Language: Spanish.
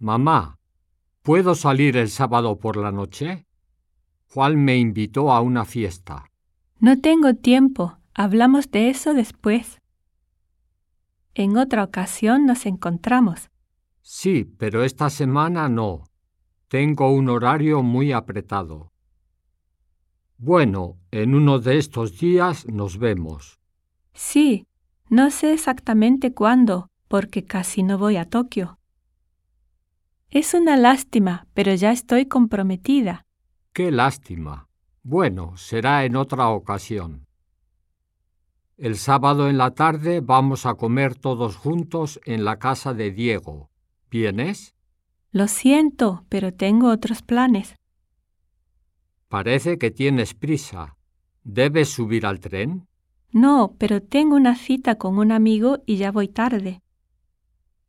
Mamá, ¿puedo salir el sábado por la noche? Juan me invitó a una fiesta. No tengo tiempo. Hablamos de eso después. En otra ocasión nos encontramos. Sí, pero esta semana no. Tengo un horario muy apretado. Bueno, en uno de estos días nos vemos. Sí, no sé exactamente cuándo, porque casi no voy a Tokio. Es una lástima, pero ya estoy comprometida. Qué lástima. Bueno, será en otra ocasión. El sábado en la tarde vamos a comer todos juntos en la casa de Diego. ¿Vienes? Lo siento, pero tengo otros planes. Parece que tienes prisa. ¿Debes subir al tren? No, pero tengo una cita con un amigo y ya voy tarde.